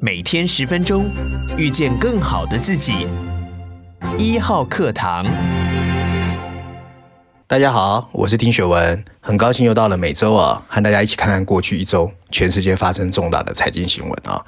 每天十分钟，遇见更好的自己。一号课堂，大家好，我是丁学文，很高兴又到了每周啊，和大家一起看看过去一周全世界发生重大的财经新闻啊。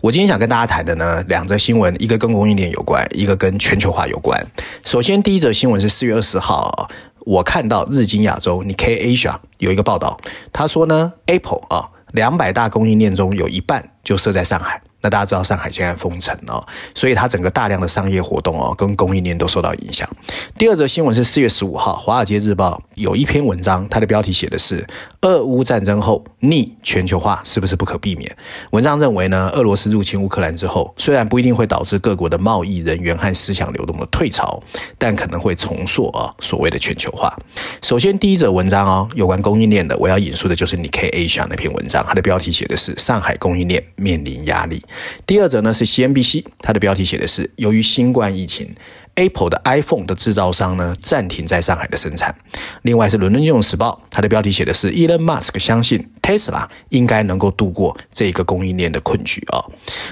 我今天想跟大家谈的呢，两则新闻，一个跟供应链有关，一个跟全球化有关。首先，第一则新闻是四月二十号，我看到日经亚洲 n i k e Asia 有一个报道，他说呢，Apple 啊，两百大供应链中有一半就设在上海。那大家知道上海现在封城了，所以它整个大量的商业活动哦，跟供应链都受到影响。第二则新闻是四月十五号，《华尔街日报》有一篇文章，它的标题写的是“俄乌战争后逆全球化是不是不可避免？”文章认为呢，俄罗斯入侵乌克兰之后，虽然不一定会导致各国的贸易、人员和思想流动的退潮，但可能会重塑啊所谓的全球化。首先，第一则文章哦，有关供应链的，我要引述的就是 Nick Asia 那篇文章，它的标题写的是“上海供应链面临压力”。第二则呢是 CNBC，它的标题写的是由于新冠疫情。Apple 的 iPhone 的制造商呢，暂停在上海的生产。另外是伦敦金融时报，它的标题写的是 Elon Musk 相信 Tesla 应该能够度过这一个供应链的困局啊。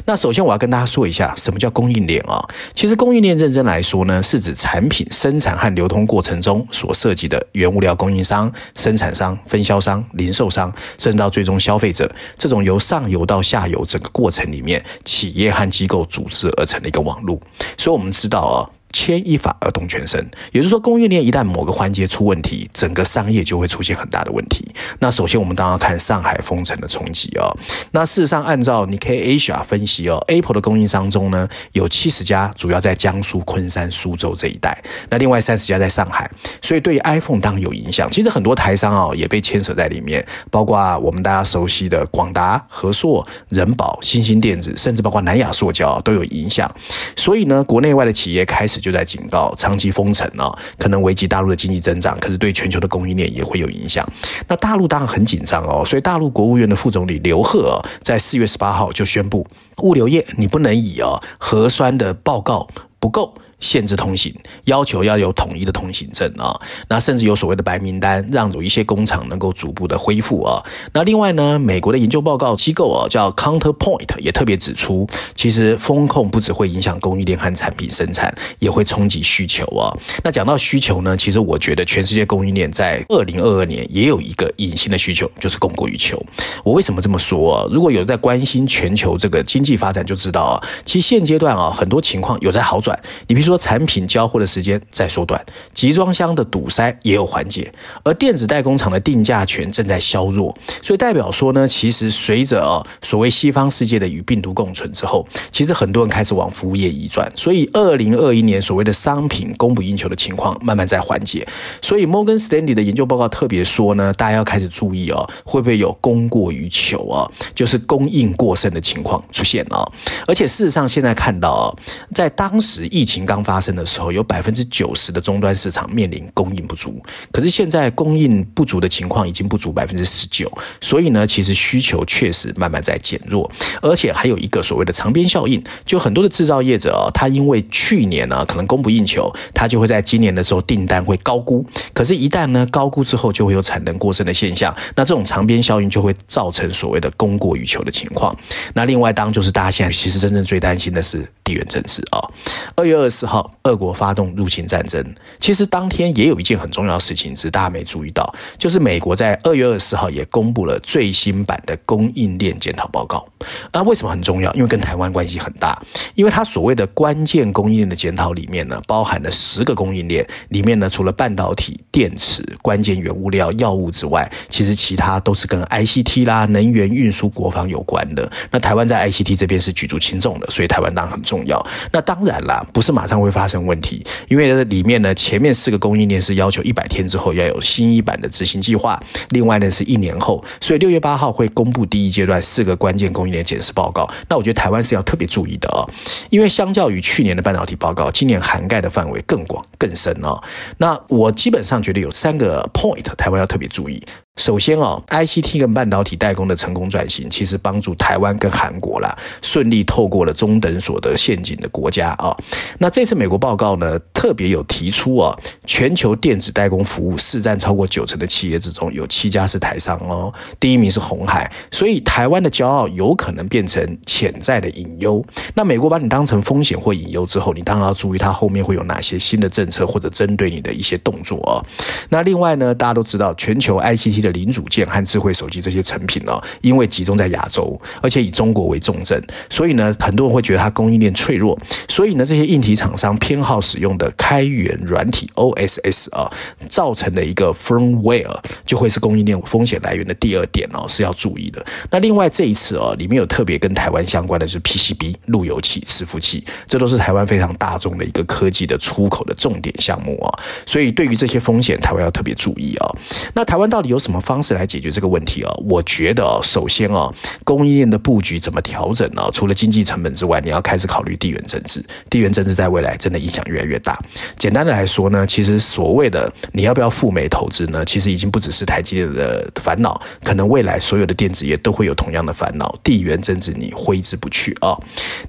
那首先我要跟大家说一下，什么叫供应链啊？其实供应链认真来说呢，是指产品生产和流通过程中所涉及的原物料供应商、生产商、分销商、零售商，甚至到最终消费者，这种由上游到下游整个过程里面，企业和机构组织而成的一个网络。所以我们知道啊。牵一发而动全身，也就是说，供应链一旦某个环节出问题，整个商业就会出现很大的问题。那首先，我们当然要看上海封城的冲击哦。那事实上，按照 Nikkei Asia 分析哦，Apple 的供应商中呢，有七十家主要在江苏昆山、苏州这一带，那另外三十家在上海。所以，对于 iPhone 当然有影响。其实很多台商哦也被牵扯在里面，包括我们大家熟悉的广达、和硕、人保、新兴电子，甚至包括南亚塑胶都有影响。所以呢，国内外的企业开始。就在警告，长期封城啊，可能危及大陆的经济增长，可是对全球的供应链也会有影响。那大陆当然很紧张哦，所以大陆国务院的副总理刘鹤在四月十八号就宣布，物流业你不能以哦核酸的报告不够。限制通行，要求要有统一的通行证啊，那甚至有所谓的白名单，让有一些工厂能够逐步的恢复啊。那另外呢，美国的研究报告机构啊叫 Counterpoint 也特别指出，其实风控不只会影响供应链和产品生产，也会冲击需求啊。那讲到需求呢，其实我觉得全世界供应链在二零二二年也有一个隐形的需求，就是供过于求。我为什么这么说啊？如果有在关心全球这个经济发展，就知道啊，其实现阶段啊很多情况有在好转。你比如说。说产品交货的时间在缩短，集装箱的堵塞也有缓解，而电子代工厂的定价权正在削弱，所以代表说呢，其实随着啊所谓西方世界的与病毒共存之后，其实很多人开始往服务业移转，所以二零二一年所谓的商品供不应求的情况慢慢在缓解，所以摩根斯丹利的研究报告特别说呢，大家要开始注意哦，会不会有供过于求啊，就是供应过剩的情况出现啊，而且事实上现在看到啊，在当时疫情刚发生的时候，有百分之九十的终端市场面临供应不足。可是现在供应不足的情况已经不足百分之十九，所以呢，其实需求确实慢慢在减弱，而且还有一个所谓的长边效应，就很多的制造业者啊，他因为去年呢可能供不应求，他就会在今年的时候订单会高估。可是，一旦呢高估之后，就会有产能过剩的现象。那这种长边效应就会造成所谓的供过于求的情况。那另外，当就是大家现在其实真正最担心的是地缘政治啊。二月二十四号。好，俄国发动入侵战争，其实当天也有一件很重要的事情，只是大家没注意到，就是美国在二月二十号也公布了最新版的供应链检讨报告。那为什么很重要？因为跟台湾关系很大，因为它所谓的关键供应链的检讨里面呢，包含了十个供应链，里面呢除了半导体、电池、关键原物料、药物之外，其实其他都是跟 ICT 啦、能源运输、国防有关的。那台湾在 ICT 这边是举足轻重的，所以台湾当然很重要。那当然啦，不是马上。会发生问题，因为这里面呢，前面四个供应链是要求一百天之后要有新一版的执行计划，另外呢是一年后，所以六月八号会公布第一阶段四个关键供应链检视报告。那我觉得台湾是要特别注意的哦，因为相较于去年的半导体报告，今年涵盖的范围更广更深哦。那我基本上觉得有三个 point，台湾要特别注意。首先哦，ICT 跟半导体代工的成功转型，其实帮助台湾跟韩国啦顺利透过了中等所得陷阱的国家啊。那这次美国报告呢，特别有提出啊，全球电子代工服务市占超过九成的企业之中，有七家是台商哦，第一名是红海，所以台湾的骄傲有可能变成潜在的隐忧。那美国把你当成风险或隐忧之后，你当然要注意它后面会有哪些新的政策或者针对你的一些动作哦。那另外呢，大家都知道全球 ICT 的零组件和智慧手机这些成品呢，因为集中在亚洲，而且以中国为重镇，所以呢，很多人会觉得它供应链脆弱。所以呢，这些硬体厂商偏好使用的开源软体 OSS 啊，造成的一个 firmware 就会是供应链风险来源的第二点哦，是要注意的。那另外这一次哦，里面有特别跟台湾相关的，就是 PCB 路由器、伺服器，这都是台湾非常大众的一个科技的出口的重点项目啊。所以对于这些风险，台湾要特别注意啊。那台湾到底有什么什么方式来解决这个问题啊？我觉得首先啊，供应链的布局怎么调整呢？除了经济成本之外，你要开始考虑地缘政治。地缘政治在未来真的影响越来越大。简单的来说呢，其实所谓的你要不要赴美投资呢，其实已经不只是台积电的烦恼，可能未来所有的电子业都会有同样的烦恼。地缘政治你挥之不去啊。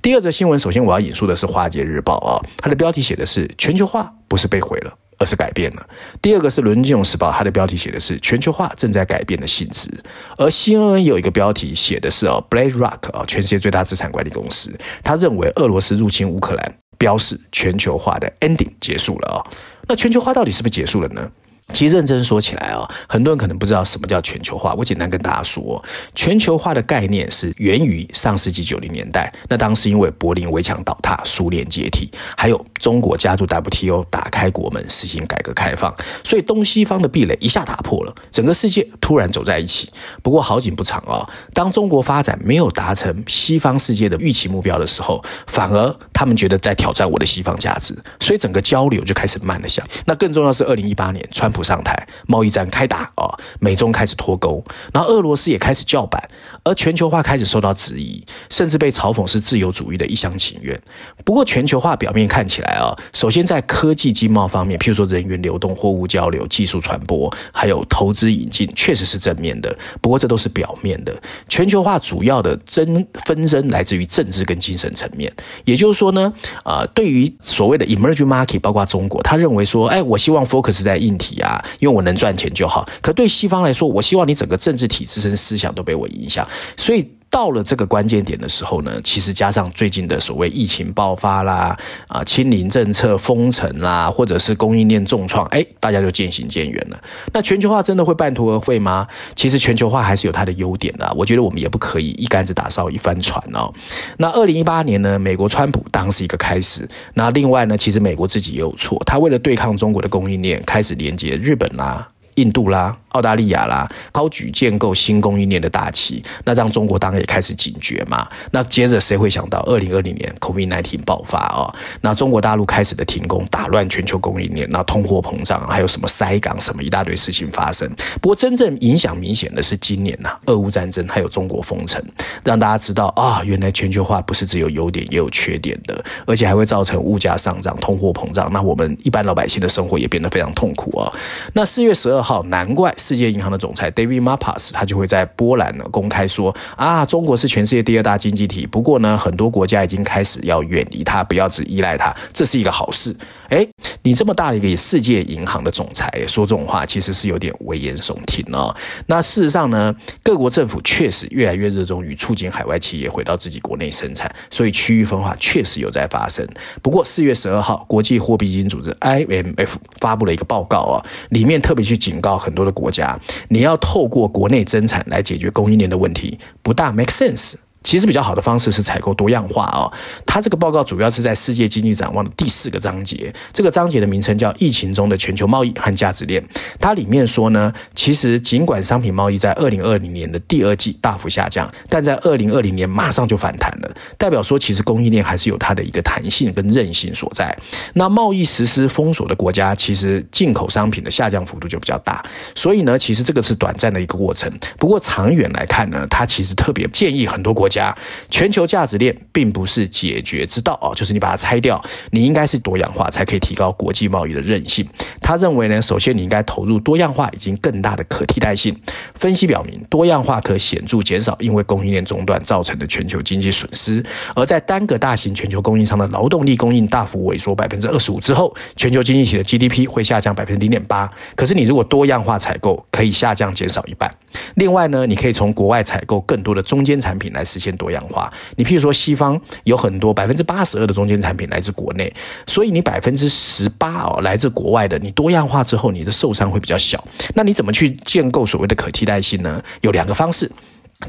第二则新闻，首先我要引述的是《华尔街日报》啊，它的标题写的是“全球化不是被毁了”。而是改变了。第二个是《伦敦金融时报》，它的标题写的是“全球化正在改变的性质”，而 CNN 有一个标题写的是“哦，BlackRock 啊，全世界最大资产管理公司，他认为俄罗斯入侵乌克兰，标示全球化的 ending 结束了啊。那全球化到底是不是结束了呢？其实认真说起来啊，很多人可能不知道什么叫全球化。我简单跟大家说，全球化的概念是源于上世纪九零年代。那当时因为柏林围墙倒塌、苏联解体，还有中国加入 WTO，打开国门，实行改革开放，所以东西方的壁垒一下打破了，整个世界突然走在一起。不过好景不长啊，当中国发展没有达成西方世界的预期目标的时候，反而他们觉得在挑战我的西方价值，所以整个交流就开始慢了下。那更重要是，二零一八年川普上台，贸易战开打啊，美中开始脱钩，然后俄罗斯也开始叫板，而全球化开始受到质疑，甚至被嘲讽是自由主义的一厢情愿。不过，全球化表面看起来啊，首先在科技经贸方面，譬如说人员流动、货物交流、技术传播，还有投资引进，确实是正面的。不过，这都是表面的。全球化主要的争纷争来自于政治跟精神层面。也就是说呢，啊，对于所谓的 emerging market，包括中国，他认为说，哎，我希望 focus 在硬体。啊因为我能赚钱就好，可对西方来说，我希望你整个政治体制跟思想都被我影响，所以。到了这个关键点的时候呢，其实加上最近的所谓疫情爆发啦，啊，清零政策封城啦，或者是供应链重创，哎，大家就渐行渐远了。那全球化真的会半途而废吗？其实全球化还是有它的优点的。我觉得我们也不可以一竿子打烧一帆船哦。那二零一八年呢，美国川普当是一个开始。那另外呢，其实美国自己也有错，他为了对抗中国的供应链，开始连接日本啦、印度啦。澳大利亚啦，高举建构新供应链的大旗，那让中国当然也开始警觉嘛。那接着谁会想到，二零二零年 COVID-19 爆发、哦？那中国大陆开始的停工，打乱全球供应链，那通货膨胀，还有什么塞港什么一大堆事情发生。不过真正影响明显的是今年呐、俄乌战争还有中国封城，让大家知道啊，原来全球化不是只有优点也有缺点的，而且还会造成物价上涨、通货膨胀。那我们一般老百姓的生活也变得非常痛苦啊、哦。那四月十二号，难怪。世界银行的总裁 David Malpass 他就会在波兰呢公开说啊，中国是全世界第二大经济体，不过呢，很多国家已经开始要远离它，不要只依赖它，这是一个好事。诶，你这么大一个世界银行的总裁说这种话，其实是有点危言耸听哦。那事实上呢，各国政府确实越来越热衷于促进海外企业回到自己国内生产，所以区域分化确实有在发生。不过四月十二号，国际货币基金组织 IMF 发布了一个报告啊，里面特别去警告很多的国家，你要透过国内增产来解决供应链的问题，不大 make sense。其实比较好的方式是采购多样化哦。它这个报告主要是在世界经济展望的第四个章节，这个章节的名称叫“疫情中的全球贸易和价值链”。它里面说呢，其实尽管商品贸易在二零二零年的第二季大幅下降，但在二零二零年马上就反弹了，代表说其实供应链还是有它的一个弹性跟韧性所在。那贸易实施封锁的国家，其实进口商品的下降幅度就比较大，所以呢，其实这个是短暂的一个过程。不过长远来看呢，它其实特别建议很多国家家。全球价值链并不是解决之道啊，就是你把它拆掉，你应该是多样化才可以提高国际贸易的韧性。他认为呢，首先你应该投入多样化，以及更大的可替代性。分析表明，多样化可显著减少因为供应链中断造成的全球经济损失。而在单个大型全球供应商的劳动力供应大幅萎缩百分之二十五之后，全球经济体的 GDP 会下降百分之零点八。可是你如果多样化采购，可以下降减少一半。另外呢，你可以从国外采购更多的中间产品来实现多样化。你譬如说，西方有很多百分之八十二的中间产品来自国内，所以你百分之十八哦来自国外的，你多样化之后，你的受伤会比较小。那你怎么去建构所谓的可替代性呢？有两个方式。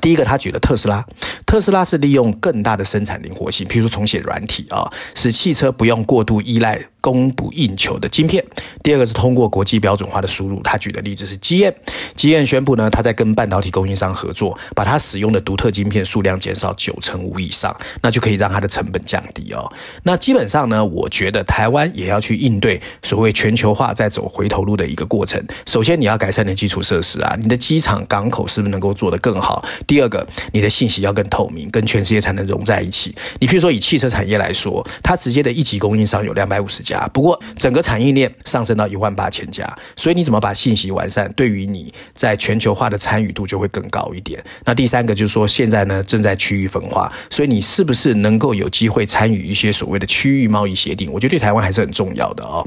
第一个，他举了特斯拉，特斯拉是利用更大的生产灵活性，譬如说重写软体啊，使汽车不用过度依赖。供不应求的晶片。第二个是通过国际标准化的输入。他举的例子是 GM，GM 宣布呢，他在跟半导体供应商合作，把他使用的独特晶片数量减少九成五以上，那就可以让它的成本降低哦。那基本上呢，我觉得台湾也要去应对所谓全球化在走回头路的一个过程。首先，你要改善你的基础设施啊，你的机场、港口是不是能够做得更好？第二个，你的信息要更透明，跟全世界才能融在一起。你譬如说以汽车产业来说，它直接的一级供应商有两百五十家。不过，整个产业链上升到一万八千家，所以你怎么把信息完善，对于你在全球化的参与度就会更高一点。那第三个就是说，现在呢正在区域分化，所以你是不是能够有机会参与一些所谓的区域贸易协定？我觉得对台湾还是很重要的哦。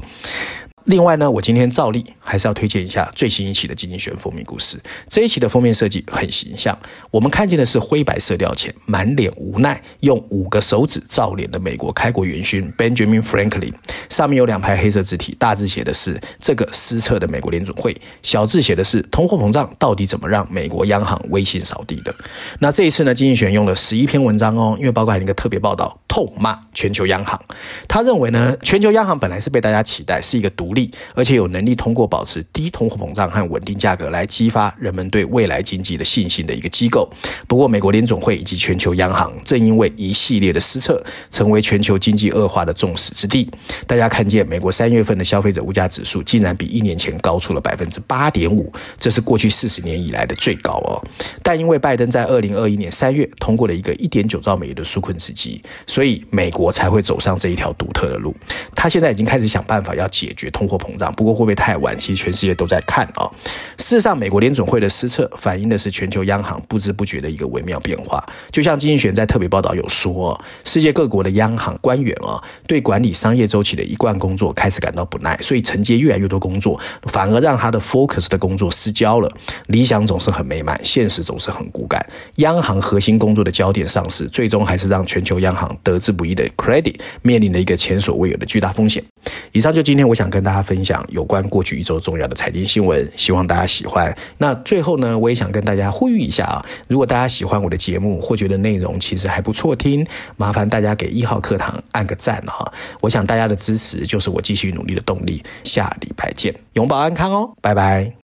另外呢，我今天照例还是要推荐一下最新一期的《经济学人》封面故事。这一期的封面设计很形象，我们看见的是灰白色调前满脸无奈，用五个手指照脸的美国开国元勋 Benjamin Franklin。上面有两排黑色字体，大字写的是“这个失策的美国联准会”，小字写的是“通货膨胀到底怎么让美国央行威信扫地的”。那这一次呢，《经济学》用了十一篇文章哦，因为包括还有一个特别报道，痛骂全球央行。他认为呢，全球央行本来是被大家期待是一个独立。而且有能力通过保持低通货膨胀和稳定价格来激发人们对未来经济的信心的一个机构。不过，美国联总会以及全球央行正因为一系列的失策，成为全球经济恶化的众矢之的。大家看见美国三月份的消费者物价指数竟然比一年前高出了百分之八点五，这是过去四十年以来的最高哦。但因为拜登在二零二一年三月通过了一个一点九兆美元的纾困刺激，所以美国才会走上这一条独特的路。他现在已经开始想办法要解决通货膨胀，不过会不会太晚？其实全世界都在看啊、哦。事实上，美国联准会的失策反映的是全球央行不知不觉的一个微妙变化。就像经济学在特别报道有说，世界各国的央行官员啊，对管理商业周期的一惯工作开始感到不耐，所以承接越来越多工作，反而让他的 focus 的工作失焦了。理想总是很美满，现实总是很骨感。央行核心工作的焦点丧失，最终还是让全球央行得之不易的 credit 面临了一个前所未有的巨大风险。以上就今天我想跟大家分享有关过去一周重要的财经新闻，希望大家喜欢。那最后呢，我也想跟大家呼吁一下啊，如果大家喜欢我的节目或觉得内容其实还不错听，麻烦大家给一号课堂按个赞哈。我想大家的支持就是我继续努力的动力。下礼拜见，永保安康哦，拜拜。